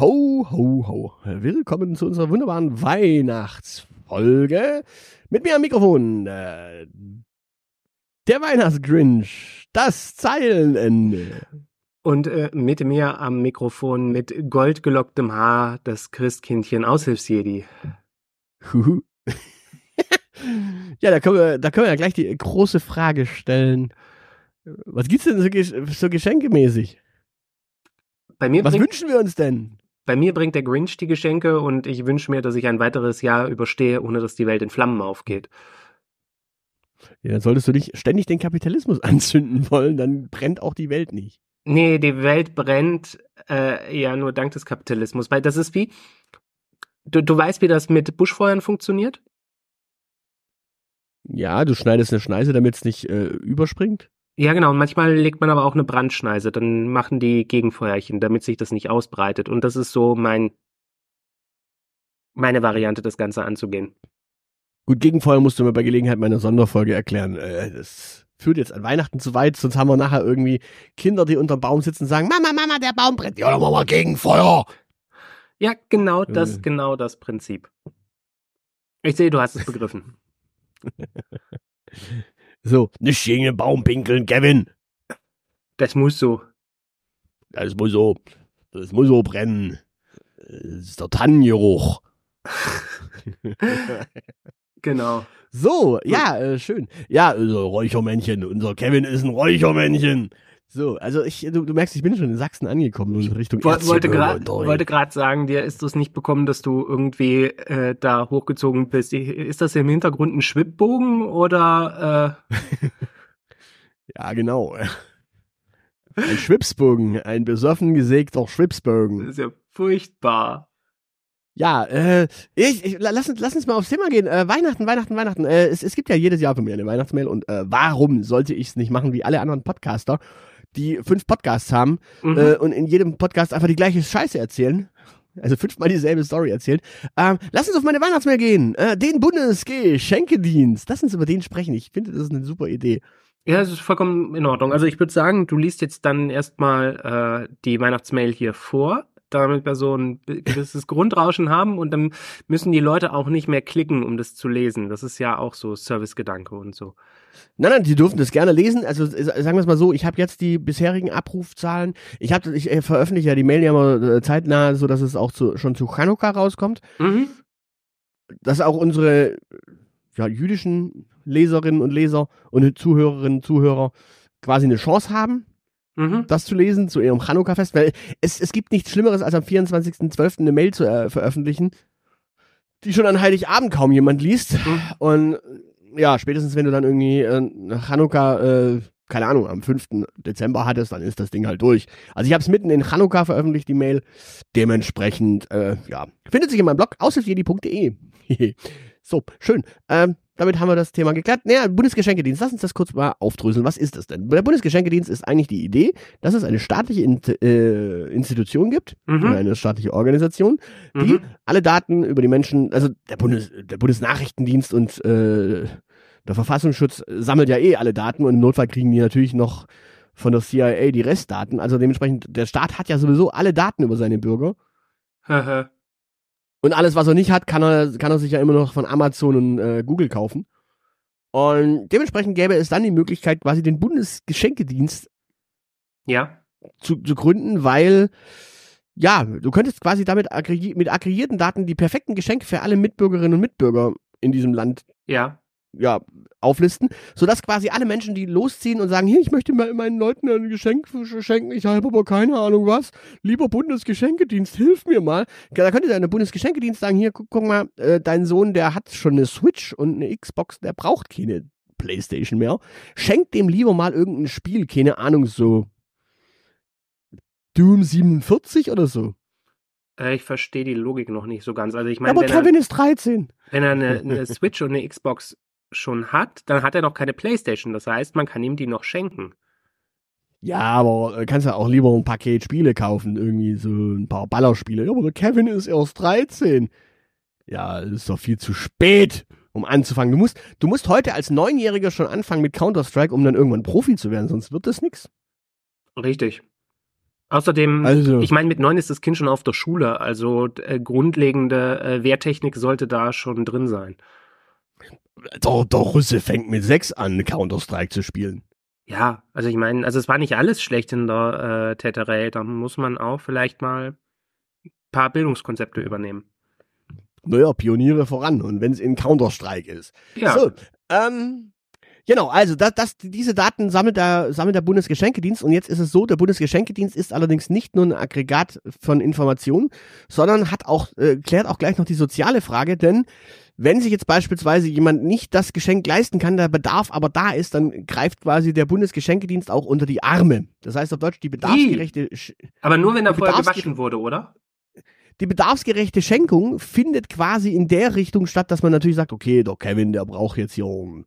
Ho, ho, ho. Willkommen zu unserer wunderbaren Weihnachtsfolge. Mit mir am Mikrofon, äh, der Weihnachtsgrinch, das Zeilenende. Und äh, mit mir am Mikrofon mit goldgelocktem Haar das Christkindchen Aushilfsjedi. ja, da können, wir, da können wir ja gleich die große Frage stellen. Was gibt's denn so, so geschenkemäßig? Bei mir Was wünschen wir uns denn? Bei mir bringt der Grinch die Geschenke und ich wünsche mir, dass ich ein weiteres Jahr überstehe, ohne dass die Welt in Flammen aufgeht. Ja, dann solltest du nicht ständig den Kapitalismus anzünden wollen, dann brennt auch die Welt nicht. Nee, die Welt brennt äh, ja nur dank des Kapitalismus, weil das ist wie, du, du weißt, wie das mit Buschfeuern funktioniert? Ja, du schneidest eine Schneise, damit es nicht äh, überspringt. Ja, genau. Und manchmal legt man aber auch eine Brandschneise. Dann machen die Gegenfeuerchen, damit sich das nicht ausbreitet. Und das ist so mein, meine Variante, das Ganze anzugehen. Gut, Gegenfeuer musst du mir bei Gelegenheit meiner Sonderfolge erklären. Äh, das führt jetzt an Weihnachten zu weit, sonst haben wir nachher irgendwie Kinder, die unterm Baum sitzen und sagen, Mama, Mama, der Baum brennt. Ja, dann machen wir Gegenfeuer. Ja, genau das, Äh. genau das Prinzip. Ich sehe, du hast es begriffen. So, nicht gegen den Baum pinkeln, Kevin. Das muss so. Das muss so, das muss so brennen. Das ist der Tannengeruch. Genau. So, ja, äh, schön. Ja, also Räuchermännchen. Unser Kevin ist ein Räuchermännchen. So, also ich, du, du merkst, ich bin schon in Sachsen angekommen und Richtung Woll- wollte gerade sagen, dir ist es nicht bekommen, dass du irgendwie äh, da hochgezogen bist. Ist das im Hintergrund ein Schwibbogen oder äh, Ja, genau. Ein Schwipsbogen, ein besoffen gesägter Schwipsbogen. das ist ja furchtbar. Ja, äh, ich, ich, la- lass, uns, lass uns mal aufs Thema gehen. Äh, Weihnachten, Weihnachten, Weihnachten. Äh, es, es gibt ja jedes Jahr von mir eine Weihnachtsmail und äh, warum sollte ich es nicht machen wie alle anderen Podcaster, die fünf Podcasts haben Mhm. äh, und in jedem Podcast einfach die gleiche Scheiße erzählen? Also fünfmal dieselbe Story erzählen. Ähm, lass uns auf meine Weihnachtsmail gehen. Äh, den Bundesgeschenkedienst. Lass uns über den sprechen. Ich finde, das ist eine super Idee. Ja, das ist vollkommen in Ordnung. Also ich würde sagen, du liest jetzt dann erstmal äh, die Weihnachtsmail hier vor, damit wir so ein gewisses Grundrauschen haben und dann müssen die Leute auch nicht mehr klicken, um das zu lesen. Das ist ja auch so Servicegedanke und so. Nein, nein, die dürfen das gerne lesen. Also sagen wir es mal so, ich habe jetzt die bisherigen Abrufzahlen. Ich habe, ich äh, veröffentliche ja die Mail ja immer äh, zeitnah, so dass es auch zu, schon zu Chanukka rauskommt. Mhm. Dass auch unsere ja, jüdischen Leserinnen und Leser und Zuhörerinnen und Zuhörer quasi eine Chance haben, Mhm. das zu lesen zu ihrem Chanukka-Fest. Weil es, es gibt nichts Schlimmeres, als am 24.12. eine Mail zu äh, veröffentlichen, die schon an Heiligabend kaum jemand liest. Mhm. Und ja, spätestens wenn du dann irgendwie äh, Chanukka, äh, keine Ahnung, am 5. Dezember hattest, dann ist das Ding halt durch. Also ich habe es mitten in Chanukka veröffentlicht, die Mail. Dementsprechend, äh, ja, findet sich in meinem Blog aushilfjedi.de. so, schön. Ähm, damit haben wir das Thema geklärt. Naja, Bundesgeschenkedienst, lass uns das kurz mal aufdröseln. Was ist das denn? Der Bundesgeschenkedienst ist eigentlich die Idee, dass es eine staatliche In äh, Institution gibt, Mhm. eine staatliche Organisation, die Mhm. alle Daten über die Menschen, also der, Bundes, der Bundesnachrichtendienst und äh, der Verfassungsschutz sammelt ja eh alle Daten und im Notfall kriegen die natürlich noch von der CIA die Restdaten. Also dementsprechend, der Staat hat ja sowieso alle Daten über seine Bürger. Und alles, was er nicht hat, kann er, kann er sich ja immer noch von Amazon und äh, Google kaufen. Und dementsprechend gäbe es dann die Möglichkeit, quasi den Bundesgeschenkedienst ja. zu, zu gründen, weil ja, du könntest quasi damit aggregier mit aggregierten Daten die perfekten Geschenke für alle Mitbürgerinnen und Mitbürger in diesem Land Ja. Ja, auflisten, sodass quasi alle Menschen, die losziehen und sagen, hier, ich möchte mal meinen Leuten ein Geschenk schenken, ich habe aber keine Ahnung was, lieber Bundesgeschenkedienst, hilf mir mal. Da könnte der Bundesgeschenkedienst sagen, hier, guck, guck mal, äh, dein Sohn, der hat schon eine Switch und eine Xbox, der braucht keine Playstation mehr. Schenkt dem lieber mal irgendein Spiel, keine Ahnung, so Doom 47 oder so. Äh, ich verstehe die Logik noch nicht so ganz. Also ich meine, aber wenn, er, Kevin ist 13. wenn er eine, eine Switch und eine Xbox schon hat, dann hat er noch keine Playstation. Das heißt, man kann ihm die noch schenken. Ja, aber äh, kannst ja auch lieber ein Paket Spiele kaufen, irgendwie so ein paar Ballerspiele. Ja, aber der Kevin ist erst 13. Ja, ist doch viel zu spät, um anzufangen. Du musst, du musst heute als Neunjähriger schon anfangen mit Counter-Strike, um dann irgendwann Profi zu werden, sonst wird das nix. Richtig. Außerdem, Also- ich meine, mit neun ist das Kind schon auf der Schule, also äh, grundlegende äh, Wehrtechnik sollte da schon drin sein. Der, der Russe fängt mit sechs an, Counter-Strike zu spielen. Ja, also ich meine, also es war nicht alles schlecht in der äh, Täterei, da muss man auch vielleicht mal ein paar Bildungskonzepte übernehmen. Naja, Pioniere voran. Und wenn es in Counter-Strike ist. Ja, So, ähm, genau, also das, das, diese Daten sammelt der, sammelt der Bundesgeschenkedienst und jetzt ist es so, der Bundesgeschenkedienst ist allerdings nicht nur ein Aggregat von Informationen, sondern hat auch, äh, klärt auch gleich noch die soziale Frage, denn wenn sich jetzt beispielsweise jemand nicht das Geschenk leisten kann, der Bedarf aber da ist, dann greift quasi der Bundesgeschenkedienst auch unter die Arme. Das heißt auf Deutsch die bedarfsgerechte, Sch- aber nur wenn er vorher gewaschen wurde, oder? die bedarfsgerechte Schenkung findet quasi in der Richtung statt, dass man natürlich sagt, okay, der Kevin, der braucht jetzt hier, um,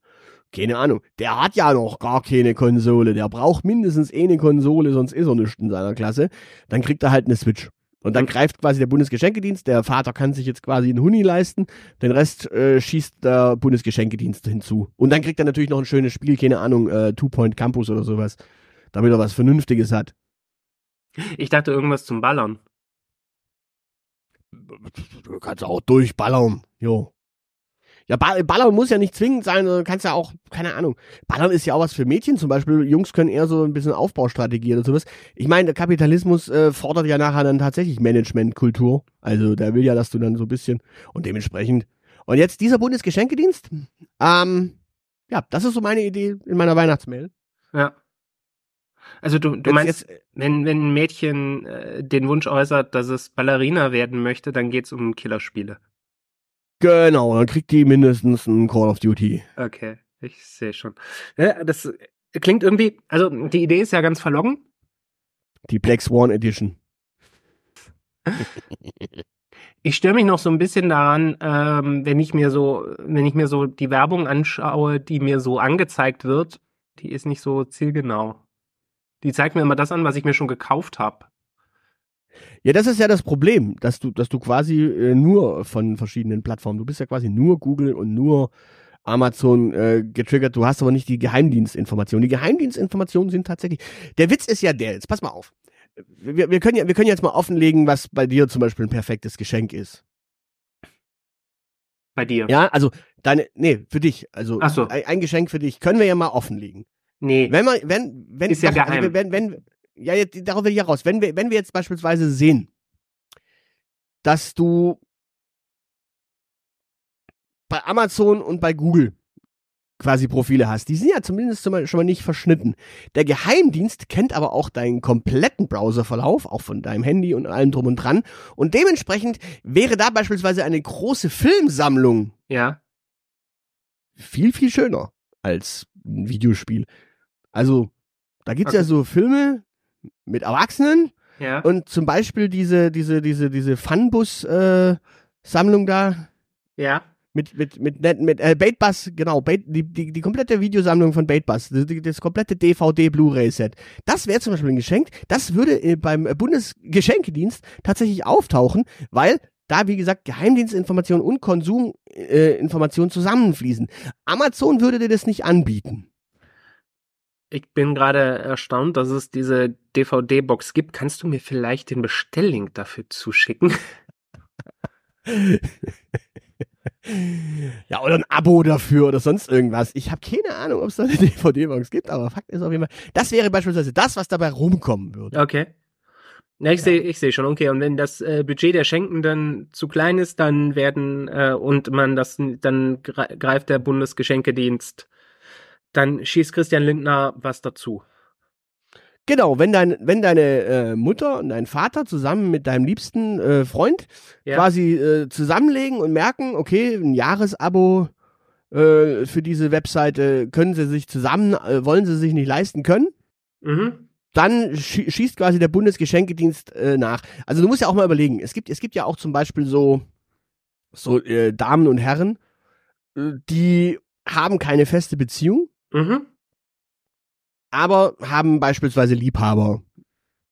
keine Ahnung, der hat ja noch gar keine Konsole, der braucht mindestens eine Konsole, sonst ist er nicht in seiner Klasse. Dann kriegt er halt eine Switch. Und dann greift quasi der Bundesgeschenkedienst, der Vater kann sich jetzt quasi einen Huni leisten, den Rest äh, schießt der Bundesgeschenkedienst hinzu. Und dann kriegt er natürlich noch ein schönes Spiel, keine Ahnung, äh, Two Point Campus oder sowas, damit er was Vernünftiges hat. Ich dachte irgendwas zum Ballern. Du kannst auch durchballern. Jo. Ja, ba- Ballern muss ja nicht zwingend sein, du kannst ja auch, keine Ahnung. Ballern ist ja auch was für Mädchen zum Beispiel. Jungs können eher so ein bisschen Aufbaustrategie oder sowas. Ich meine, der Kapitalismus äh, fordert ja nachher dann tatsächlich Managementkultur. Also der will ja, dass du dann so ein bisschen und dementsprechend. Und jetzt dieser Bundesgeschenkedienst. Ähm, ja, das ist so meine Idee in meiner Weihnachtsmail. Ja. Also du, du meinst, jetzt, wenn, wenn ein Mädchen äh, den Wunsch äußert, dass es Ballerina werden möchte, dann geht's um Killerspiele. Genau, dann kriegt die mindestens ein Call of Duty. Okay, ich sehe schon. Ja, das klingt irgendwie, also die Idee ist ja ganz verlocken. Die Black Swan Edition. Ich störe mich noch so ein bisschen daran, ähm, wenn ich mir so, wenn ich mir so die Werbung anschaue, die mir so angezeigt wird, die ist nicht so zielgenau. Die zeigt mir immer das an, was ich mir schon gekauft habe. Ja, das ist ja das Problem, dass du, dass du quasi äh, nur von verschiedenen Plattformen, du bist ja quasi nur Google und nur Amazon äh, getriggert, du hast aber nicht die Geheimdienstinformationen. Die Geheimdienstinformationen sind tatsächlich. Der Witz ist ja der, jetzt pass mal auf. Wir, wir, können ja, wir können jetzt mal offenlegen, was bei dir zum Beispiel ein perfektes Geschenk ist. Bei dir. Ja, also deine, nee, für dich. Also Ach so. ein, ein Geschenk für dich können wir ja mal offenlegen. Nee. Wenn man, wenn, wenn, Ist ja doch, also geheim. wenn, wenn, ja, jetzt, darauf will ich ja raus. Wenn wir, wenn wir jetzt beispielsweise sehen, dass du bei Amazon und bei Google quasi Profile hast, die sind ja zumindest schon mal, nicht verschnitten. Der Geheimdienst kennt aber auch deinen kompletten Browserverlauf, auch von deinem Handy und allem drum und dran. Und dementsprechend wäre da beispielsweise eine große Filmsammlung Ja. viel, viel schöner als ein Videospiel. Also, da gibt's ja Okay. so Filme mit Erwachsenen Ja. und zum Beispiel diese, diese, diese, diese Funbus-Sammlung da ja. mit, mit, mit, mit, mit äh, Baitbus, genau, Bait, die, die, die komplette Videosammlung von Baitbus, das, das komplette DVD-Blu-ray-Set. Das wäre zum Beispiel ein Geschenk, das würde äh, beim Bundesgeschenkedienst tatsächlich auftauchen, weil da, wie gesagt, Geheimdienstinformationen und Konsuminformationen äh, zusammenfließen. Amazon würde dir das nicht anbieten. Ich bin gerade erstaunt, dass es diese DVD-Box gibt. Kannst du mir vielleicht den Bestelllink dafür zuschicken? Ja, oder ein Abo dafür oder sonst irgendwas. Ich habe keine Ahnung, ob es da eine DVD-Box gibt, aber Fakt ist auf jeden Fall, das wäre beispielsweise das, was dabei rumkommen würde. Okay. Ja, ich sehe, ich sehe schon. Okay, und wenn das äh, Budget der Schenkenden zu klein ist, dann werden äh, und man das, dann gre- greift der Bundesgeschenkedienst, dann schießt Christian Lindner was dazu. Genau, wenn dein, wenn deine äh, Mutter und dein Vater zusammen mit deinem liebsten äh, Freund Ja. quasi äh, zusammenlegen und merken, okay, ein Jahresabo äh, für diese Webseite können sie sich zusammen, äh, wollen sie sich nicht leisten können, Mhm. dann schie schießt quasi der Bundesgeschenkedienst äh, nach. Also du musst ja auch mal überlegen, es gibt, es gibt ja auch zum Beispiel so, so Damen und Herren, die haben keine feste Beziehung, Mhm. aber haben beispielsweise Liebhaber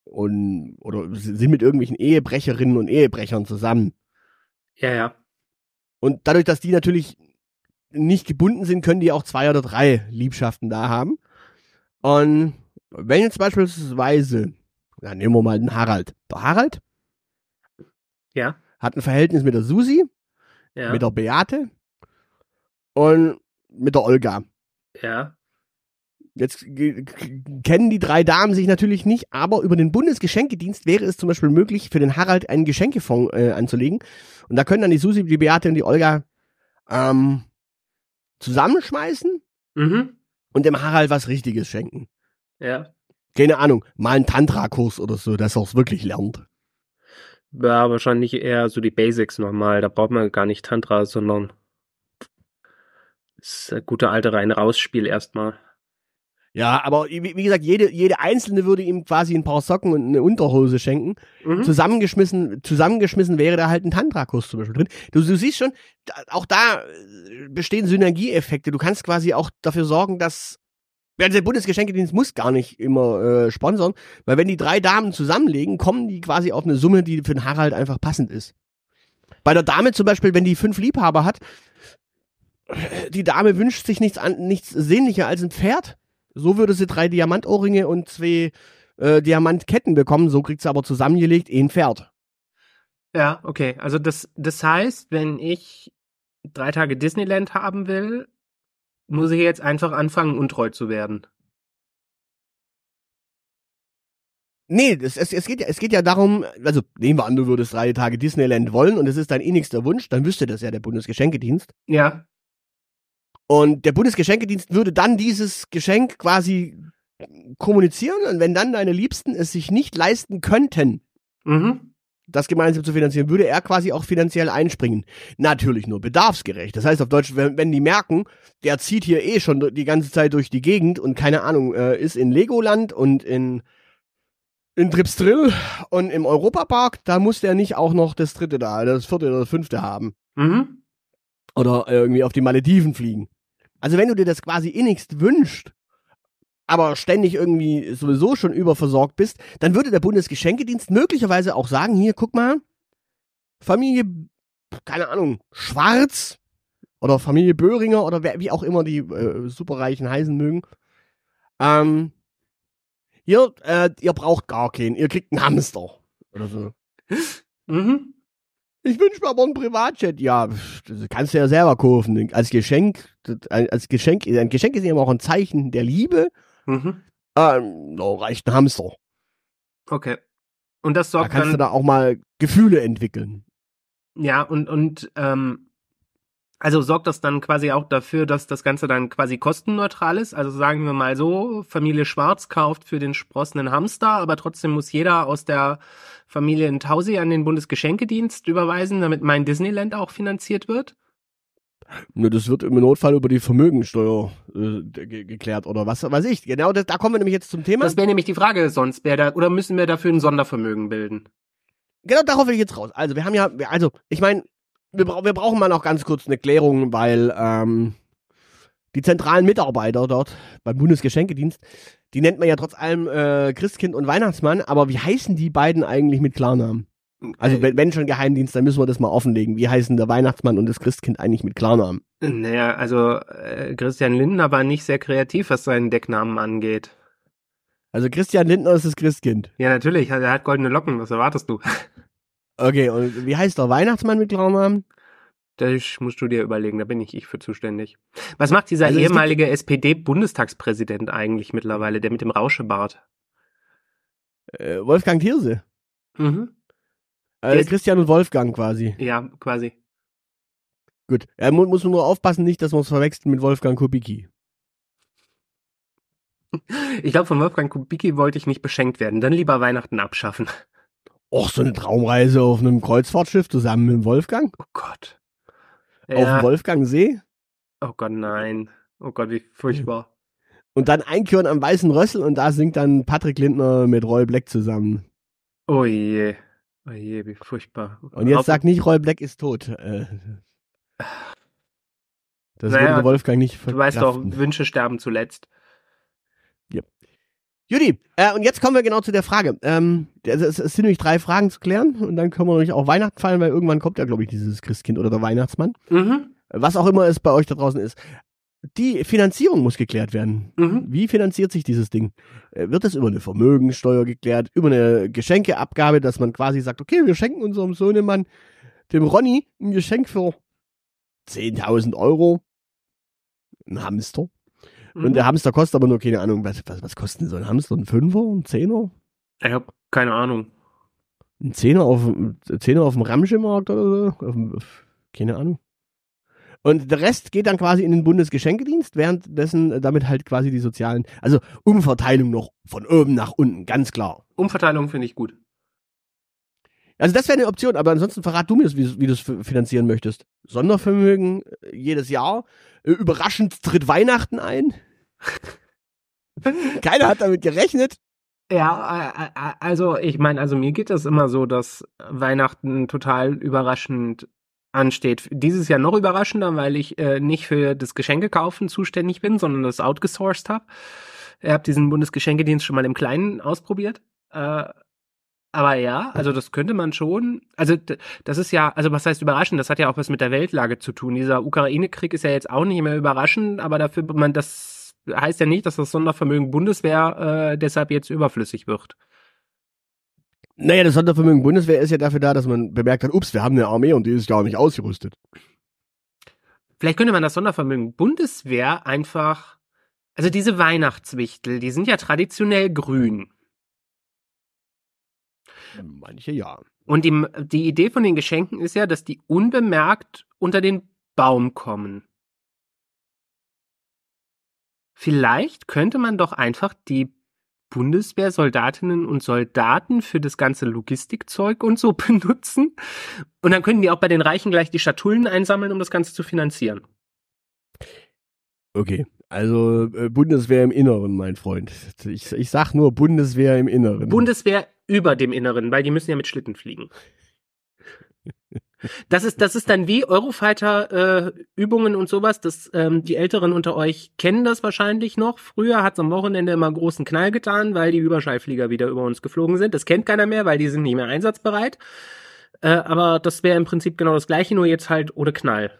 und oder sind mit irgendwelchen Ehebrecherinnen und Ehebrechern zusammen. Ja, ja. Und dadurch, dass die natürlich nicht gebunden sind, können die auch zwei oder drei Liebschaften da haben. Und wenn jetzt beispielsweise Dann nehmen wir mal den Harald. Der Harald Ja. hat ein Verhältnis mit der Susi, Ja. mit der Beate und mit der Olga. Ja. Jetzt kennen die drei Damen sich natürlich nicht, aber über den Bundesgeschenkedienst wäre es zum Beispiel möglich, für den Harald einen Geschenkefonds äh, anzulegen. Und da können dann die Susi, die Beate und die Olga ähm, zusammenschmeißen Mhm. und dem Harald was Richtiges schenken. Ja. Keine Ahnung, mal einen Tantra-Kurs oder so, dass er es wirklich lernt. Ja, wahrscheinlich eher so die Basics nochmal. Da braucht man gar nicht Tantra, sondern das gute alte Rein-Raus-Spiel erstmal. Ja, aber wie gesagt, jede, jede Einzelne würde ihm quasi ein paar Socken und eine Unterhose schenken. Mhm. Zusammengeschmissen, zusammengeschmissen wäre da halt ein Tantra-Kurs zum Beispiel drin. Du, du siehst schon, auch da äh, bestehen Synergieeffekte. Du kannst quasi auch dafür sorgen, dass ja, der Bundesgeschenkedienst muss gar nicht immer äh, sponsern, weil wenn die drei Damen zusammenlegen, kommen die quasi auf eine Summe, die für den Harald einfach passend ist. Bei der Dame zum Beispiel, wenn die fünf Liebhaber hat, die Dame wünscht sich nichts, an, nichts sehnlicher als ein Pferd. So würde sie drei Diamantohrringe und zwei äh, Diamantketten bekommen. So kriegt sie aber zusammengelegt ein Pferd. Ja, okay. Also das, das heißt, wenn ich drei Tage Disneyland haben will, muss ich jetzt einfach anfangen, untreu zu werden. Nee, es, es, es, geht ja, es geht ja darum, also nehmen wir an, du würdest drei Tage Disneyland wollen und es ist dein innigster Wunsch, dann wüsste das ja der Bundesgeschenkedienst. Ja. Und der Bundesgeschenkedienst würde dann dieses Geschenk quasi kommunizieren und wenn dann deine Liebsten es sich nicht leisten könnten, Mhm. das gemeinsam zu finanzieren, würde er quasi auch finanziell einspringen. Natürlich nur bedarfsgerecht. Das heißt auf Deutsch, wenn, wenn die merken, der zieht hier eh schon die ganze Zeit durch die Gegend und keine Ahnung, äh, ist in Legoland und in in Tripsdrill und im Europapark, da muss der nicht auch noch das dritte da, das vierte oder das fünfte haben. Mhm. Oder irgendwie auf die Malediven fliegen. Also wenn du dir das quasi innigst wünscht, aber ständig irgendwie sowieso schon überversorgt bist, dann würde der Bundesgeschenkedienst möglicherweise auch sagen, hier, guck mal, Familie, keine Ahnung, Schwarz oder Familie Böhringer oder wer, wie auch immer die äh, Superreichen heißen mögen. Ähm, hier, äh, ihr braucht gar keinen, ihr kriegt einen Hamster oder so. Mhm. Ich wünsche mir aber einen Privatjet. Ja, kannst du ja selber kaufen. Als Geschenk, als Geschenk, ein Geschenk ist ja immer auch ein Zeichen der Liebe. Mhm. Ähm, da reicht ein Hamster. Okay. Und das Da sorgt kannst du dann, da auch mal Gefühle entwickeln. ja, und, und, ähm, also sorgt das dann quasi auch dafür, dass das Ganze dann quasi kostenneutral ist? Also sagen wir mal so, Familie Schwarz kauft für den sprossenen Hamster, aber trotzdem muss jeder aus der Familie in Tausi an den Bundesgeschenkedienst überweisen, damit mein Disneyland auch finanziert wird? Nur das wird im Notfall über die Vermögensteuer äh, ge geklärt oder was weiß ich. Genau, das, da kommen wir nämlich jetzt zum Thema. Das wäre nämlich die Frage sonst, wer da, oder müssen wir dafür ein Sondervermögen bilden? Genau darauf will ich jetzt raus. Also wir haben ja, also ich meine, wir, brau- wir brauchen mal noch ganz kurz eine Klärung, weil ähm, die zentralen Mitarbeiter dort beim Bundesgeschenkedienst, die nennt man ja trotz allem äh, Christkind und Weihnachtsmann, aber wie heißen die beiden eigentlich mit Klarnamen? Also Äh, wenn, wenn schon Geheimdienst, dann müssen wir das mal offenlegen. Wie heißen der Weihnachtsmann und das Christkind eigentlich mit Klarnamen? Naja, also äh, Christian Lindner war nicht sehr kreativ, was seinen Decknamen angeht. Also Christian Lindner ist das Christkind. Ja, natürlich, er hat goldene Locken, was erwartest du? Okay, und wie heißt der Weihnachtsmann mit Klarnamen? Das musst du dir überlegen, da bin ich ich für zuständig. Was macht dieser Also ehemalige SPD-Bundestagspräsident eigentlich mittlerweile, der mit dem Rauschebart? Äh, Wolfgang Thierse. Mhm. Ist- Christian und Wolfgang quasi. Ja, quasi. Gut. Er mu muss nur aufpassen, nicht, dass wir es verwechseln mit Wolfgang Kubicki. Ich glaube, von Wolfgang Kubicki wollte ich nicht beschenkt werden. Dann lieber Weihnachten abschaffen. Och, so eine Traumreise auf einem Kreuzfahrtschiff zusammen mit Wolfgang? Oh Gott. Auf dem Ja. Wolfgangsee? Oh Gott, nein. Oh Gott, wie furchtbar. Und dann Einkörn am Weißen Rössel und da singt dann Patrick Lindner mit Roy Black zusammen. Oh je. Oh je, wie furchtbar. Und jetzt sag nicht, Roy Black ist tot. Äh, das Naja, würde Wolfgang nicht Du weißt doch, verkraften. Wünsche sterben zuletzt. Judy, äh, und jetzt kommen wir genau zu der Frage. Ähm, es, es es sind nämlich drei Fragen zu klären und dann können wir nämlich auch Weihnachten fallen, weil irgendwann kommt ja, glaube ich, dieses Christkind oder der Weihnachtsmann. Mhm. Was auch immer es bei euch da draußen ist. die Finanzierung muss geklärt werden. Mhm. Wie finanziert sich dieses Ding? Äh, Wird das über eine Vermögensteuer geklärt, über eine Geschenkeabgabe, dass man quasi sagt, okay, wir schenken unserem Sohnemann, dem Ronny, ein Geschenk für 10.000 Euro. Ein Hamster. Und Mhm. der Hamster kostet aber nur, keine Ahnung, was, was, was kostet denn so ein Hamster? Ein Fünfer? Ein Zehner? Ich habe keine Ahnung. Ein Zehner auf, ein Zehner auf dem Ramschemarkt oder so? Dem, keine Ahnung. Und der Rest geht dann quasi in den Bundesgeschenkedienst, währenddessen damit halt quasi die sozialen, also Umverteilung noch von oben nach unten, ganz klar. Umverteilung finde ich gut. Also das wäre eine Option, aber ansonsten verrat du mir, wie, wie du es finanzieren möchtest. Sondervermögen äh, jedes Jahr, äh, überraschend tritt Weihnachten ein. Keiner hat damit gerechnet. Ja, äh, äh, also ich meine, also mir geht das immer so, dass Weihnachten total überraschend ansteht. Dieses Jahr noch überraschender, weil ich äh, nicht für das Geschenkekaufen zuständig bin, sondern das outgesourced habe. Ich habe diesen Bundesgeschenkedienst schon mal im Kleinen ausprobiert. Äh, aber ja, also das könnte man schon. Also das ist ja, also was heißt überraschend? Das hat ja auch was mit der Weltlage zu tun. Dieser Ukraine-Krieg ist ja jetzt auch nicht mehr überraschend, aber dafür man das heißt ja nicht, dass das Sondervermögen Bundeswehr äh, deshalb jetzt überflüssig wird. Naja, das Sondervermögen Bundeswehr ist ja dafür da, dass man bemerkt hat, ups, wir haben eine Armee und die ist gar nicht ausgerüstet. Vielleicht könnte man das Sondervermögen Bundeswehr einfach, also diese Weihnachtswichtel, die sind ja traditionell grün. Manche ja. Und die, die Idee von den Geschenken ist ja, dass die unbemerkt unter den Baum kommen. Vielleicht könnte man doch einfach die Bundeswehrsoldatinnen und Soldaten für das ganze Logistikzeug und so benutzen. Und dann können die auch bei den Reichen gleich die Schatullen einsammeln, um das Ganze zu finanzieren. Okay, also äh, Bundeswehr im Inneren, mein Freund. Ich, ich sag nur Bundeswehr im Inneren. Bundeswehr über dem Inneren, weil die müssen ja mit Schlitten fliegen. Das ist, das ist dann wie Eurofighter-Übungen und sowas. Das, ähm, die Älteren unter euch kennen das wahrscheinlich noch. Früher hat es am Wochenende immer großen Knall getan, weil die Überschallflieger wieder über uns geflogen sind. Das kennt keiner mehr, weil die sind nicht mehr einsatzbereit. Äh, aber das wäre im Prinzip genau das gleiche, nur jetzt halt ohne Knall.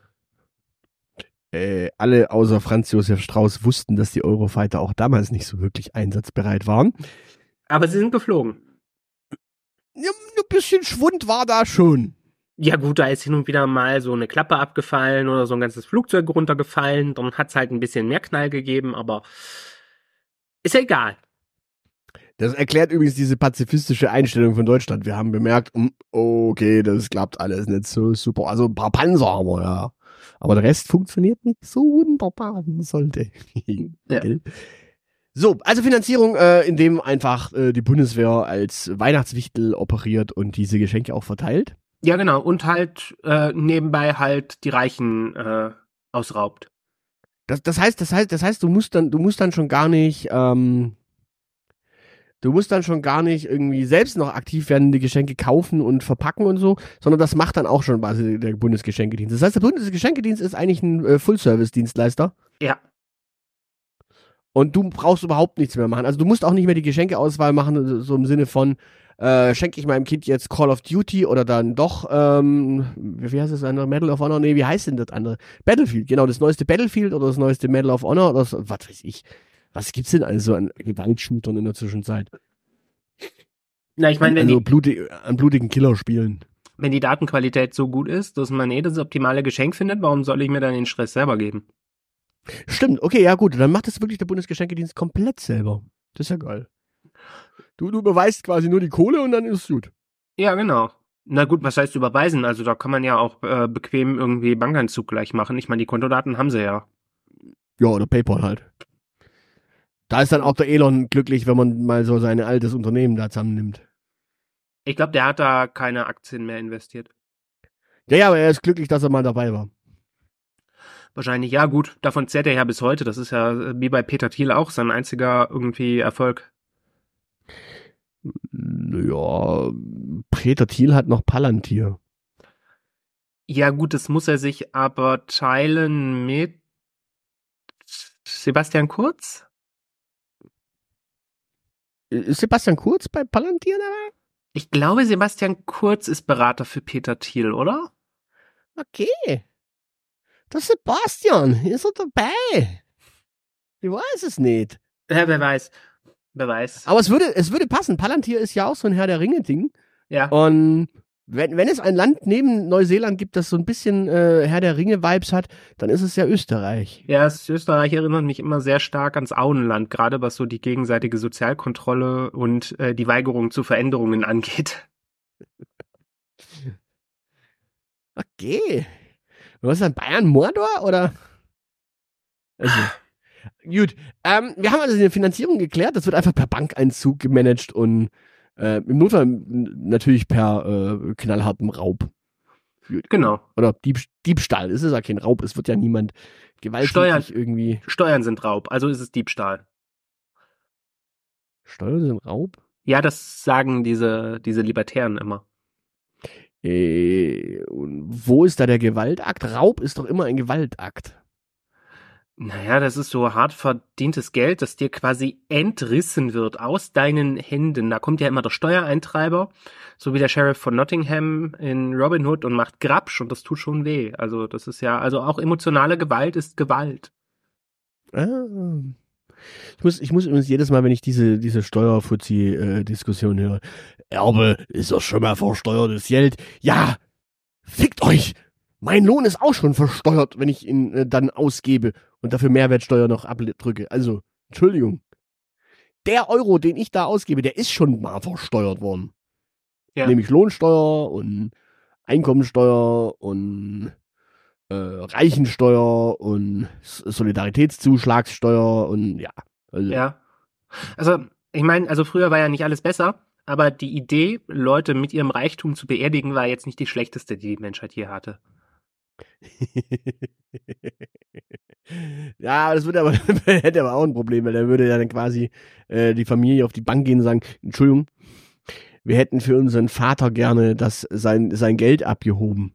Äh, alle außer Franz Josef Strauß wussten, dass die Eurofighter auch damals nicht so wirklich einsatzbereit waren. Aber sie sind geflogen. Ja, ein bisschen Schwund war da schon. Ja gut, da ist hin und wieder mal so eine Klappe abgefallen oder so ein ganzes Flugzeug runtergefallen. Dann hat's halt ein bisschen mehr Knall gegeben, aber ist ja egal. Das erklärt übrigens diese pazifistische Einstellung von Deutschland. Wir haben bemerkt, hm, okay, das klappt alles nicht so super. Also ein paar Panzer haben wir, ja. Aber der Rest funktioniert nicht so wunderbar, wie sollte. Ja. So, also Finanzierung, äh, indem einfach äh, die Bundeswehr als Weihnachtswichtel operiert und diese Geschenke auch verteilt. Ja, genau. Und halt äh, nebenbei halt die Reichen äh, ausraubt. Das, das heißt, das heißt, das heißt, du musst dann, du musst dann schon gar nicht, ähm, du musst dann schon gar nicht irgendwie selbst noch aktiv werden, die Geschenke kaufen und verpacken und so, sondern das macht dann auch schon quasi der Bundesgeschenkedienst. Das heißt, der Bundesgeschenkedienst ist eigentlich ein äh, Full-Service-Dienstleister Ja. und du brauchst überhaupt nichts mehr machen. Also du musst auch nicht mehr die Geschenkeauswahl machen, so im Sinne von, äh, schenke ich meinem Kind jetzt Call of Duty oder dann doch, ähm, wie heißt das andere, Medal of Honor? Nee, wie heißt denn das andere? Battlefield, genau, das neueste Battlefield oder das neueste Medal of Honor oder so, was weiß ich. Was gibt's denn also an Gewaltshootern in der Zwischenzeit? Na, ich meine, wenn, also die, bluti an blutigen Killerspielen. wenn die Datenqualität so gut ist, dass man eh das optimale Geschenk findet, warum soll ich mir dann den Stress selber geben? Stimmt, okay, ja gut, dann macht das wirklich der Bundesgeschenkedienst komplett selber. Das ist ja geil. Du, du beweist quasi nur die Kohle und dann ist es gut. Ja, genau. Na gut, was heißt überweisen? Also da kann man ja auch äh, bequem irgendwie Bankanzug gleich machen. Ich meine, die Kontodaten haben sie ja. Ja, oder PayPal halt. Da ist dann auch der Elon glücklich, wenn man mal so sein altes Unternehmen da zusammennimmt. Ich glaube, der hat da keine Aktien mehr investiert. Ja, ja, aber er ist glücklich, dass er mal dabei war. Wahrscheinlich, ja gut, davon zehrt er ja bis heute. Das ist ja äh, wie bei Peter Thiel auch sein einziger irgendwie Erfolg. Ja, Peter Thiel hat noch Palantir. Ja gut, das muss er sich aber teilen mit Sebastian Kurz? Ist Sebastian Kurz bei Palantir dabei? Ich glaube, Sebastian Kurz ist Berater für Peter Thiel, oder? Okay. Der Sebastian, ist er dabei? Ich weiß es nicht. Ja, wer weiß. Wer weiß. Aber es würde, es würde passen. Palantir ist ja auch so ein Herr der Ringe-Ding. Ja. Und wenn, wenn es ein Land neben Neuseeland gibt, das so ein bisschen äh, Herr der Ringe-Vibes hat, dann ist es ja Österreich. Ja, das Österreich erinnert mich immer sehr stark ans Auenland, gerade was so die gegenseitige Sozialkontrolle und äh, die Weigerung zu Veränderungen angeht. Okay. Was ist dann Bayern Mordor oder? Also, gut. Ähm, wir haben also die Finanzierung geklärt. Das wird einfach per Bankeinzug gemanagt und äh, im Notfall natürlich per äh, knallhartem Raub. Genau. Oder Dieb, Diebstahl. Es ist ja kein Raub. Es wird ja niemand gewalttätig Steuern. irgendwie. Steuern sind Raub, also ist es Diebstahl. Steuern sind Raub? Ja, das sagen diese, diese Libertären immer. Äh, und wo ist da der Gewaltakt? Raub ist doch immer ein Gewaltakt. Naja, das ist so hart verdientes Geld, das dir quasi entrissen wird aus deinen Händen. Da kommt ja immer der Steuereintreiber, so wie der Sheriff von Nottingham in Robin Hood und macht Grabsch und das tut schon weh. Also das ist ja, also auch emotionale Gewalt ist Gewalt. Ah. Ich muss, ich muss übrigens jedes Mal, wenn ich diese, diese Steuerfuzzi-Diskussion höre, Erbe ist doch schon mal versteuertes Geld. Ja, fickt euch! Mein Lohn ist auch schon versteuert, wenn ich ihn äh, dann ausgebe und dafür Mehrwertsteuer noch abdrücke. Also, Entschuldigung. Der Euro, den ich da ausgebe, der ist schon mal versteuert worden. Ja. Nämlich Lohnsteuer und Einkommensteuer und äh, Reichensteuer und Solidaritätszuschlagssteuer und ja. Also, Ja. Also, ich meine, also früher war ja nicht alles besser, aber die Idee, Leute mit ihrem Reichtum zu beerdigen, war jetzt nicht die schlechteste, die die Menschheit je hatte. ja, das würde aber, hätte aber auch ein Problem, weil er würde ja dann quasi äh, die Familie auf die Bank gehen und sagen, Entschuldigung, wir hätten für unseren Vater gerne das, sein, sein Geld abgehoben.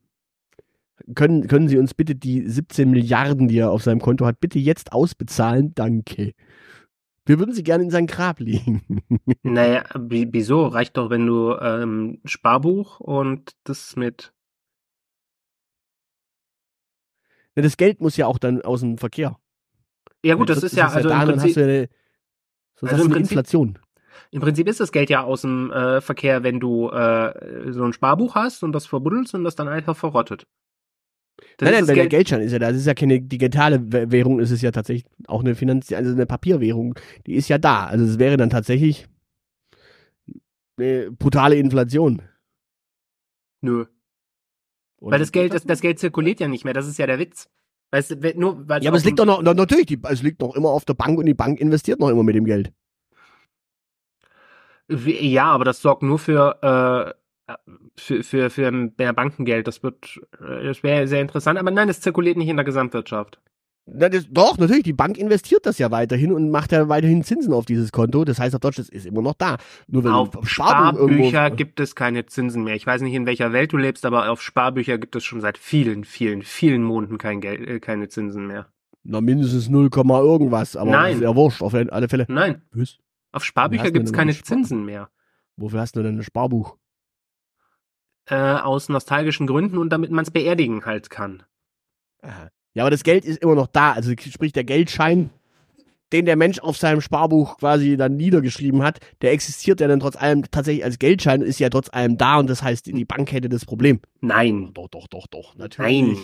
Können, können Sie uns bitte die 17 Milliarden, die er auf seinem Konto hat, bitte jetzt ausbezahlen? Danke. Wir würden sie gerne in sein Grab legen. Naja, wie- wieso? Reicht doch, wenn du ähm, Sparbuch und das mit. Das Geld muss ja auch dann aus dem Verkehr. Ja gut, das ist ja, also da, im Prinzip, ja eine, sonst Also hast du im eine Prinzip- Inflation. im Prinzip ist das Geld ja aus dem äh, Verkehr, wenn du äh, so ein Sparbuch hast und das verbuddelst und das dann einfach verrottet. Das nein, nein, das der Geldschein ist ja da. Das ist ja keine digitale Wäh- Währung, es ist ja tatsächlich auch eine Finanz also eine Papierwährung. Die ist ja da. Also es wäre dann tatsächlich eine brutale Inflation. Nö. Und Weil das Geld, das, das Geld zirkuliert ja nicht mehr, das ist ja der Witz. Weißt du, nur weil ja, aber es liegt doch noch, na, natürlich, die, es liegt noch immer auf der Bank und die Bank investiert noch immer mit dem Geld. Ja, aber das sorgt nur für, äh, für, für, für mehr Bankengeld. Das wird, äh, das wäre sehr interessant. Aber nein, es zirkuliert nicht in der Gesamtwirtschaft. Das, doch, natürlich, die Bank investiert das ja weiterhin und macht ja weiterhin Zinsen auf dieses Konto. Das heißt auf Deutsch, das ist immer noch da. Nur wenn Auf Sparbücher gibt es keine Zinsen mehr. Ich weiß nicht, in welcher Welt du lebst, aber auf Sparbücher gibt es schon seit vielen, vielen, vielen Monaten kein Geld, äh, keine Zinsen mehr. Na, mindestens 0, Komma irgendwas, aber Nein. ist ja wurscht, auf alle Fälle. Nein, Was? auf Sparbücher gibt es keine eine Spar- Zinsen mehr. Wofür hast du denn ein Sparbuch? Äh, aus nostalgischen Gründen und damit man es beerdigen halt kann. Aha. Ja, aber das Geld ist immer noch da. Also sprich, der Geldschein, den der Mensch auf seinem Sparbuch quasi dann niedergeschrieben hat, der existiert ja dann trotz allem tatsächlich als Geldschein, ist ja trotz allem da und das heißt, die Bank hätte das Problem. Nein. Doch, doch, doch, doch, natürlich. Nein.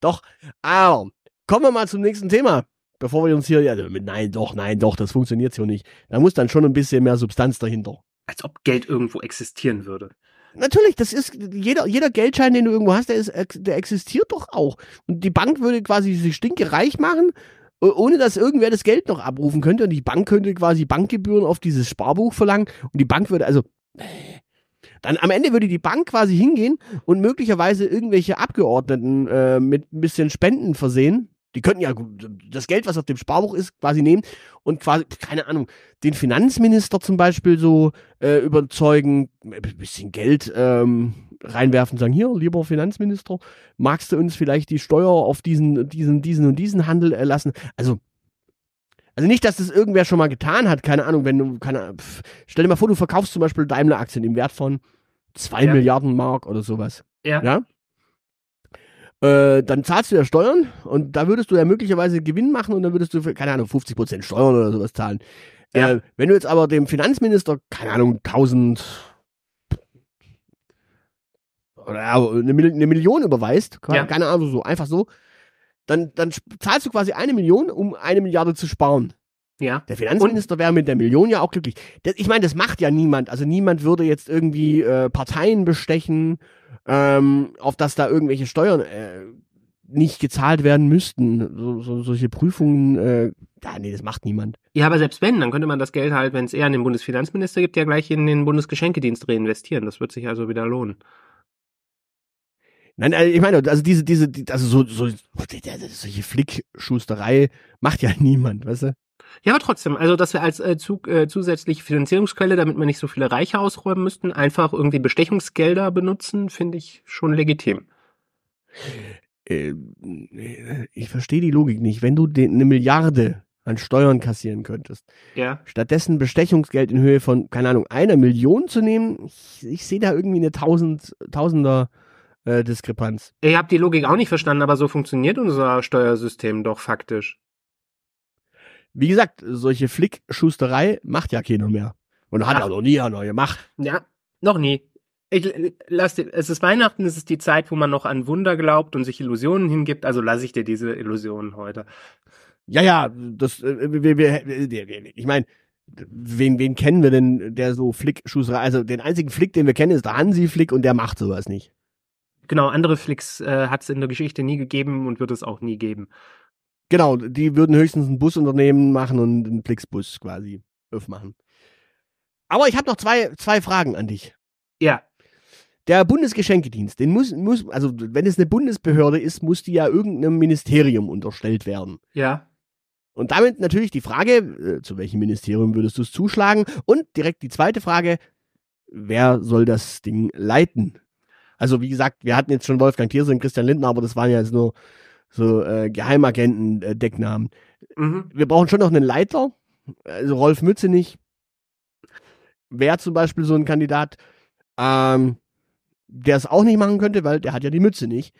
Doch, aber kommen wir mal zum nächsten Thema. Bevor wir uns hier, ja, mit nein, doch, nein, doch, das funktioniert so nicht. Da muss dann schon ein bisschen mehr Substanz dahinter. Als ob Geld irgendwo existieren würde. Natürlich, das ist jeder, jeder Geldschein, den du irgendwo hast, der, ist, der existiert doch auch. Und die Bank würde quasi sich stinkereich machen, o- ohne dass irgendwer das Geld noch abrufen könnte. Und die Bank könnte quasi Bankgebühren auf dieses Sparbuch verlangen. Und die Bank würde also. Dann am Ende würde die Bank quasi hingehen und möglicherweise irgendwelche Abgeordneten äh, mit ein bisschen Spenden versehen. Die könnten ja das Geld, was auf dem Sparbuch ist, quasi nehmen und quasi, keine Ahnung, den Finanzminister zum Beispiel so äh, überzeugen, ein bisschen Geld ähm, reinwerfen, sagen, hier, lieber Finanzminister, magst du uns vielleicht die Steuer auf diesen, diesen, diesen und diesen Handel erlassen? Also, also nicht, dass das irgendwer schon mal getan hat, keine Ahnung, wenn du, keine, pf, stell dir mal vor, du verkaufst zum Beispiel Daimler-Aktien im Wert von zwei Ja. Milliarden Mark oder sowas. Ja. Ja? Äh, dann zahlst du ja Steuern und da würdest du ja möglicherweise Gewinn machen und dann würdest du, für, keine Ahnung, 50% Steuern oder sowas zahlen. Ja. Äh, wenn du jetzt aber dem Finanzminister, keine Ahnung, 1000 oder eine, eine Million überweist, keine, Ja. keine Ahnung, so, einfach so, dann, dann zahlst du quasi eine Million, um eine Milliarde zu sparen. Ja. Der Finanzminister wäre mit der Million ja auch glücklich. Das, ich meine, das macht ja niemand. Also niemand würde jetzt irgendwie äh, Parteien bestechen, ähm, auf dass da irgendwelche Steuern äh, nicht gezahlt werden müssten. So, so, solche Prüfungen, äh, ja, nee, das macht niemand. Ja, aber selbst wenn, dann könnte man das Geld halt, wenn es eher an den Bundesfinanzminister gibt, ja gleich in den Bundesgeschenkedienst reinvestieren. Das wird sich also wieder lohnen. Nein, also ich meine, also diese, diese, die- also so, so solche Flickschusterei macht ja niemand, weißt du? Ja, aber trotzdem, also dass wir als äh, zu, äh, zusätzliche Finanzierungsquelle, damit wir nicht so viele Reiche ausräumen müssten, einfach irgendwie Bestechungsgelder benutzen, finde ich schon legitim. Äh, ich verstehe die Logik nicht. Wenn du den, eine Milliarde an Steuern kassieren könntest, Ja. stattdessen Bestechungsgeld in Höhe von, keine Ahnung, einer Million zu nehmen, ich, ich sehe da irgendwie eine Tausend, Tausender äh, Diskrepanz. Ich habe die Logik auch nicht verstanden, aber so funktioniert unser Steuersystem doch faktisch. Wie gesagt, solche Flickschusterei macht ja keiner mehr. Und hat auch noch nie einer gemacht. Ja, noch nie. Ich lass dir, es ist Weihnachten, es ist die Zeit, wo man noch an Wunder glaubt und sich Illusionen hingibt, also lasse ich dir diese Illusionen heute. Ja, ja, das, äh, wir, wir- ich meine, wen, wen kennen wir denn, der so Flickschusterei, also den einzigen Flick, den wir kennen, ist der Hansi Flick und der macht sowas nicht. Genau, andere Flicks äh, hat es in der Geschichte nie gegeben und wird es auch nie geben. Genau, die würden höchstens ein Busunternehmen machen und einen Flixbus quasi aufmachen. Aber ich habe noch zwei, zwei Fragen an dich. Ja, Der Bundesgeschenkedienst, den muss, muss, also wenn es eine Bundesbehörde ist, muss die ja irgendeinem Ministerium unterstellt werden. ja. Und damit natürlich die Frage, äh, zu welchem Ministerium würdest du es zuschlagen? Und direkt die zweite Frage, wer soll das Ding leiten? Also wie gesagt, wir hatten jetzt schon Wolfgang Thierse und Christian Lindner, aber das waren ja jetzt nur so äh, Geheimagenten-Decknamen. Mhm. Wir brauchen schon noch einen Leiter, also Rolf Mützenich wäre zum Beispiel so ein Kandidat, ähm, der es auch nicht machen könnte, weil der hat ja die Mütze nicht.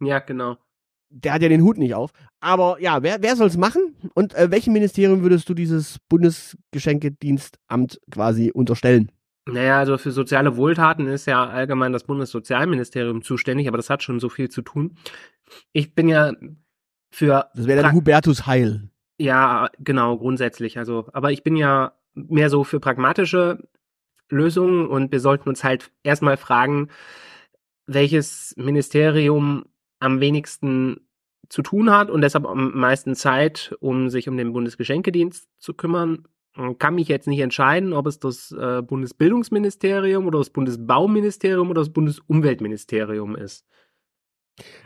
Ja, genau. Der hat ja den Hut nicht auf. Aber ja, wer, wer soll es machen? Und äh, welchem Ministerium würdest du dieses Bundesgeschenkedienstamt quasi unterstellen? Naja, also für soziale Wohltaten ist ja allgemein das Bundessozialministerium zuständig, aber das hat schon so viel zu tun. Ich bin ja für Das wäre dann Hubertus Heil. Ja, genau, grundsätzlich. Also, aber ich bin ja mehr so für pragmatische Lösungen und wir sollten uns halt erstmal fragen, welches Ministerium am wenigsten zu tun hat und deshalb am meisten Zeit, um sich um den Bundesgeschenkedienst zu kümmern. Man kann mich jetzt nicht entscheiden, ob es das äh, Bundesbildungsministerium oder das Bundesbauministerium oder das Bundesumweltministerium ist.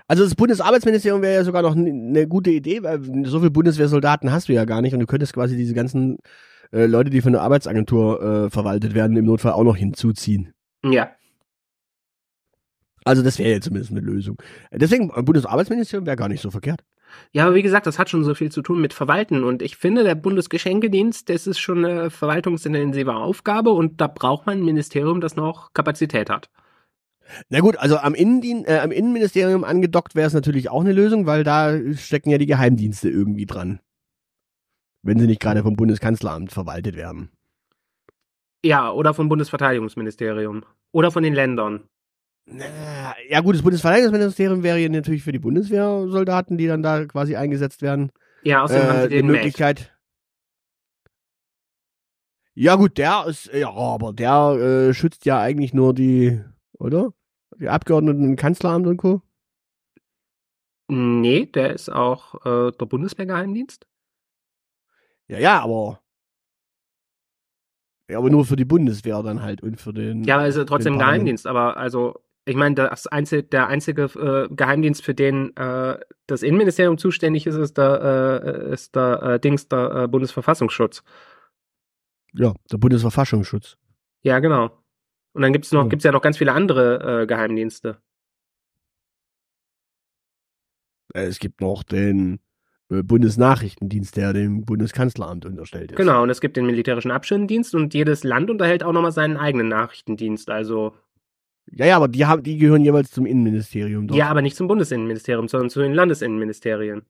Also das Bundesarbeitsministerium wäre ja sogar noch eine gute Idee, weil so viele Bundeswehrsoldaten hast du ja gar nicht und du könntest quasi diese ganzen äh, Leute, die von der Arbeitsagentur äh, verwaltet werden, im Notfall auch noch hinzuziehen. Ja, Also das wäre ja zumindest eine Lösung. Deswegen, äh, Bundesarbeitsministerium wäre gar nicht so verkehrt. Ja, aber wie gesagt, das hat schon so viel zu tun mit Verwalten. Und ich finde, der Bundesgeschenkedienst, das ist schon eine verwaltungsintensive Aufgabe und da braucht man ein Ministerium, das noch Kapazität hat. Na gut, also am, Innendien äh, am Innenministerium angedockt wäre es natürlich auch eine Lösung, weil da stecken ja die Geheimdienste irgendwie dran. Wenn sie nicht gerade vom Bundeskanzleramt verwaltet werden. Ja, oder vom Bundesverteidigungsministerium. Oder von den Ländern. Ja gut, das Bundesverteidigungsministerium wäre ja natürlich für die Bundeswehrsoldaten, die dann da quasi eingesetzt werden, Ja, außerdem haben äh, sie die den Mac. Möglichkeit. Ja gut, der ist, ja, aber der äh, schützt ja eigentlich nur die, oder? Die Abgeordneten im Kanzleramt und Co. Nee, der ist auch äh, der Bundeswehrgeheimdienst. Ja, ja, aber. Ja, aber nur für die Bundeswehr dann halt und für den. Ja, ja trotzdem. Geheimdienst. Aber also, ich meine, das einzige, der einzige äh, Geheimdienst, für den äh, das Innenministerium zuständig ist, ist der, äh, ist der äh, Dings, der äh, Bundesverfassungsschutz. Ja, der Bundesverfassungsschutz. Ja, genau. Und dann gibt's noch, Ja. gibt's ja noch ganz viele andere äh, Geheimdienste. Äh, Es gibt noch den äh, Bundesnachrichtendienst, der dem Bundeskanzleramt unterstellt ist. Genau, und es gibt den militärischen Abschirmdienst und jedes Land unterhält auch nochmal seinen eigenen Nachrichtendienst. Also Ja, ja, aber die haben, die gehören jeweils zum Innenministerium. Dort. Ja, aber nicht zum Bundesinnenministerium, sondern zu den Landesinnenministerien.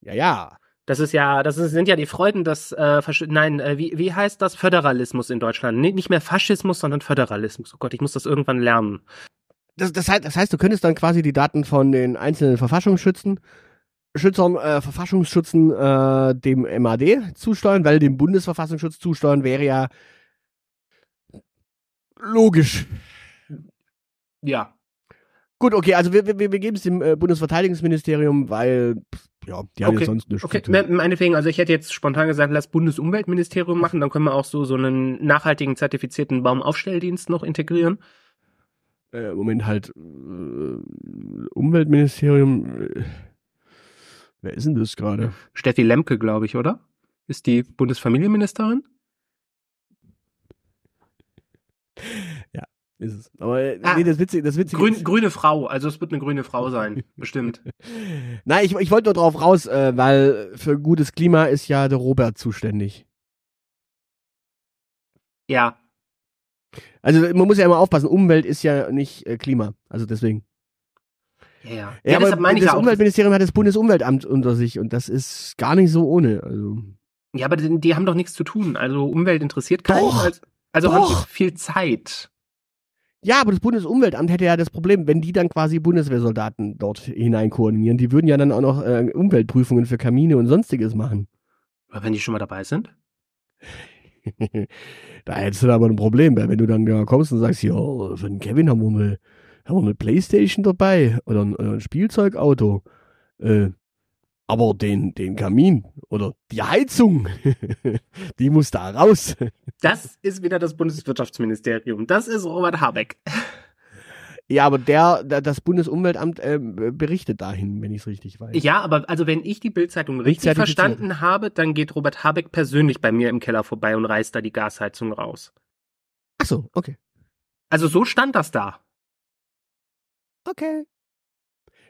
ja, ja. Das ist ja, das ist, sind ja die Freuden des, äh, nein, äh, wie, wie heißt das? Föderalismus in Deutschland. Nee, nicht mehr Faschismus, sondern Föderalismus. Oh Gott, ich muss das irgendwann lernen. Das, das, heißt, das heißt, du könntest dann quasi die Daten von den einzelnen Verfassungsschützen, Schützern, äh, Verfassungsschützen äh, dem MAD zusteuern, weil dem Bundesverfassungsschutz zusteuern wäre ja logisch. Ja. Gut, okay, also wir, wir, wir geben es dem äh, Bundesverteidigungsministerium, weil, pff, ja, die haben Okay, ja sonst nichts Okay, zu tun. meinetwegen, also ich hätte jetzt spontan gesagt, lass Bundesumweltministerium machen, dann können wir auch so, so einen nachhaltigen zertifizierten Baumaufstelldienst noch integrieren. Äh, Moment halt, äh, Umweltministerium, äh, wer ist denn das gerade? Steffi Lemke, glaube ich, oder? Ist die Bundesfamilienministerin? Ist es. Aber äh, Ah, nee, das Witzige, das Witzige Grün, grüne Frau, also es wird eine grüne Frau sein, bestimmt. Nein, ich, ich wollte nur drauf raus, äh, weil für gutes Klima ist ja der Robert zuständig. Ja, Also man muss ja immer aufpassen, Umwelt ist ja nicht äh, Klima. Also deswegen. ja, ja. Ja, ja aber deshalb meine ich das ja. Umweltministerium hat das Bundesumweltamt unter sich und das ist gar nicht so ohne. Also. Ja, aber die, die haben doch nichts zu tun. Also Umwelt interessiert keinen. Doch, als, also haben doch. sie viel Zeit. Ja, aber das Bundesumweltamt hätte ja das Problem, wenn die dann quasi Bundeswehrsoldaten dort hinein koordinieren. Die würden ja dann auch noch äh, Umweltprüfungen für Kamine und sonstiges machen. Aber wenn die schon mal dabei sind? da hättest du aber ein Problem, weil wenn du dann ja kommst und sagst, ja, für den Kevin haben wir eine, haben wir eine Playstation dabei oder ein, oder ein Spielzeugauto. Äh, aber den, den Kamin oder die Heizung, die muss da raus. Das ist wieder das Bundeswirtschaftsministerium. Das ist Robert Habeck. Ja, aber der, der das Bundesumweltamt äh, berichtet dahin, wenn ich es richtig weiß. Ja, aber also wenn ich die Bildzeitung richtig verstanden habe, dann geht Robert Habeck persönlich bei mir im Keller vorbei und reißt da die Gasheizung raus. Ach so, okay. Also so stand das da. Okay.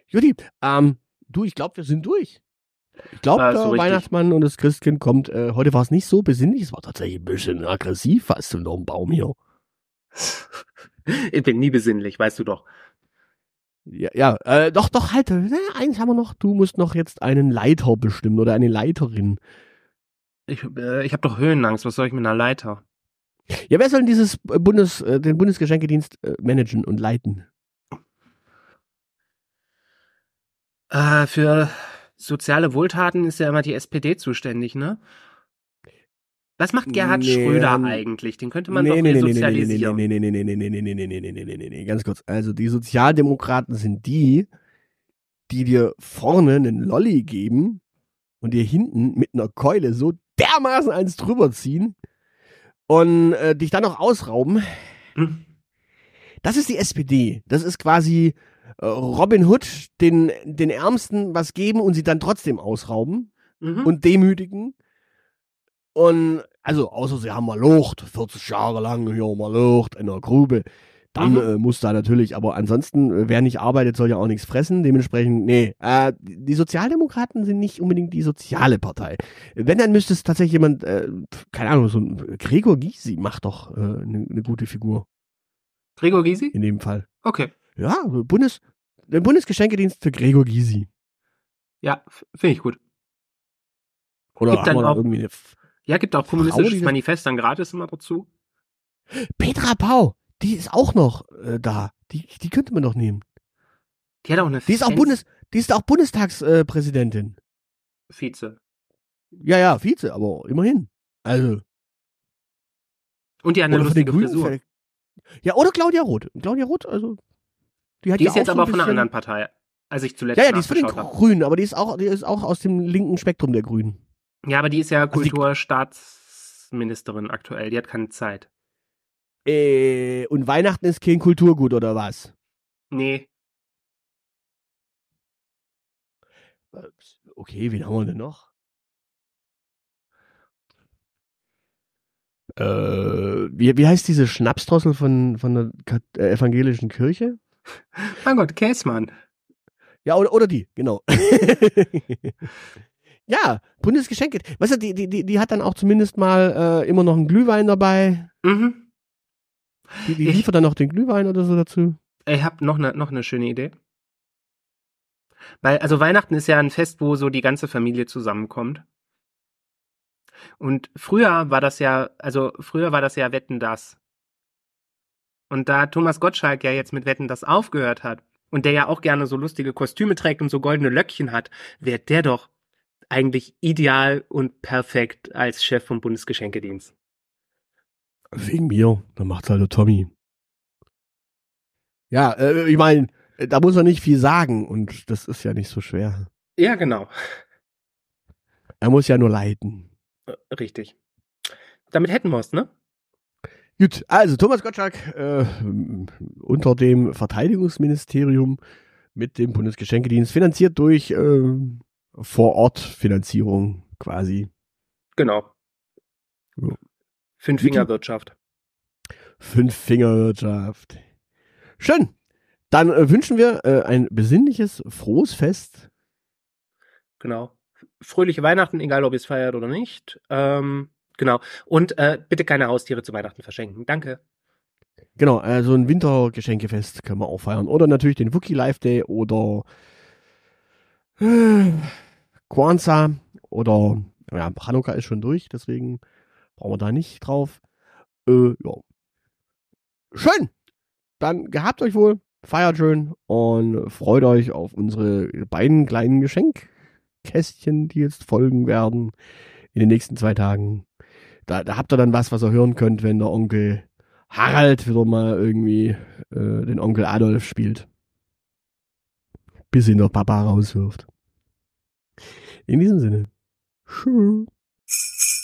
Judy, ähm, du, ich glaube, wir sind durch. Ich glaube, Ah, der so. Weihnachtsmann und das Christkind kommt. Äh, heute war es nicht so besinnlich, es war tatsächlich ein bisschen aggressiv fast unter dem Baum hier. Ich bin nie besinnlich, weißt du doch. Ja, ja äh, doch, doch, halt. Äh, eins haben wir noch. Du musst noch jetzt einen Leiter bestimmen oder eine Leiterin. Ich, äh, ich habe doch Höhenangst. Was soll ich mit einer Leiter? Ja, wer soll denn dieses äh, Bundes, äh, den Bundesgeschenkedienst äh, managen und leiten? Äh, für soziale Wohltaten ist ja immer die SPD zuständig, ne? Was macht Gerhard Nee, Schröder ähm, eigentlich? Den könnte man doch resozialisieren. nee, nee, nee, nee, nee, nee, nee, nee, nee, nee, nee, nee, nee, nee, nee, ganz kurz. Also die Sozialdemokraten sind die, die dir vorne einen Lolli geben und dir hinten mit einer Keule so dermaßen eins drüber ziehen und äh, dich dann noch ausrauben. Hm? Das ist die SPD. Das ist quasi äh, Robin Hood, den, den Ärmsten was geben und sie dann trotzdem ausrauben Mhm. und demütigen. Und also, außer sie haben mal Lucht, 40 Jahre lang hier mal Lucht in der Grube, dann Mhm. äh, muss da natürlich, aber ansonsten, äh, wer nicht arbeitet, soll ja auch nichts fressen. Dementsprechend, nee, äh, die Sozialdemokraten sind nicht unbedingt die soziale Partei. Wenn, dann müsste es tatsächlich jemand, äh, keine Ahnung, so ein Gregor Gysi macht doch eine äh, ne gute Figur Gregor Gysi? in dem Fall. Okay. Ja, Bundes, der Bundesgeschenkedienst für Gregor Gysi. Ja, finde ich gut. Oder Gibt dann haben wir da auch- irgendwie eine Ja, gibt auch die kommunistisches Manifest dann gratis immer dazu. Petra Pau, die ist auch noch äh, da. Die, die könnte man doch nehmen. Die hat auch eine Die ist auch Bundes, die ist auch Bundestagspräsidentin. Äh. Vize. ja, ja, Vize, aber immerhin. Also, Und die hat eine den lustige. Frisur. Ja, oder Claudia Roth. Claudia Roth, also. Die, hat Die ja ist jetzt so aber von einer anderen Partei, als ich zuletzt Ja, ja, die ist von den. Grünen, aber die ist auch, die ist auch aus dem linken Spektrum der Grünen. Ja, aber die ist ja Also Kulturstaatsministerin aktuell. Die hat keine Zeit. Äh, und Weihnachten ist kein Kulturgut, oder was? Nee. Okay, wen haben wir denn noch? Äh, wie, wie heißt diese Schnapsdrossel von, von der äh, evangelischen Kirche? Mein Gott, Käsmann. Ja, oder, oder die, genau. ja, Bundesgeschenke. Weißt du, die, die, die, hat dann auch zumindest mal äh, immer noch einen Glühwein dabei. Mhm. Die, die Ich- liefert dann noch den Glühwein oder so dazu. Ich habe noch eine noch eine schöne Idee. Weil, also Weihnachten ist ja ein Fest, wo so die ganze Familie zusammenkommt. Und früher war das ja, also früher war das ja Wetten das. Und da Thomas Gottschalk ja jetzt mit Wetten das aufgehört hat und der ja auch gerne so lustige Kostüme trägt und so goldene Löckchen hat, wäre der doch eigentlich ideal und perfekt als Chef vom Bundesgeschenkedienst. Wegen mir. Dann macht's halt der Tommy. Ja, äh, ich meine, da muss er nicht viel sagen und das ist ja nicht so schwer. Ja, genau. Er muss ja nur leiten. Äh, Richtig. Damit hätten wir's, ne? Gut, also Thomas Gottschalk äh, unter dem Verteidigungsministerium mit dem Bundesgeschenkedienst finanziert durch äh, Vorortfinanzierung quasi. Genau. Ja. Fünf-Finger-Wirtschaft. Fünf-Finger-Wirtschaft. Schön. Dann äh, wünschen wir äh, ein besinnliches, frohes Fest. Genau. Fröhliche Weihnachten, egal ob ihr es feiert oder nicht. Ähm, genau. Und äh, bitte keine Haustiere zu Weihnachten verschenken. Danke. Genau, also ein Wintergeschenkefest können wir auch feiern. Oder natürlich den Wookie Live Day oder äh, Kwanzaa oder ja, Hanukkah ist schon durch, deswegen brauchen wir da nicht drauf. Äh, ja. Schön. Dann gehabt euch wohl, feiert schön und freut euch auf unsere beiden kleinen Geschenkkästchen, die jetzt folgen werden in den nächsten zwei Tagen. Da, da habt ihr dann was, was ihr hören könnt, wenn der Onkel Harald wieder mal irgendwie äh, den Onkel Adolf spielt. Bis ihn der Papa rauswirft. In diesem Sinne. Tschüss.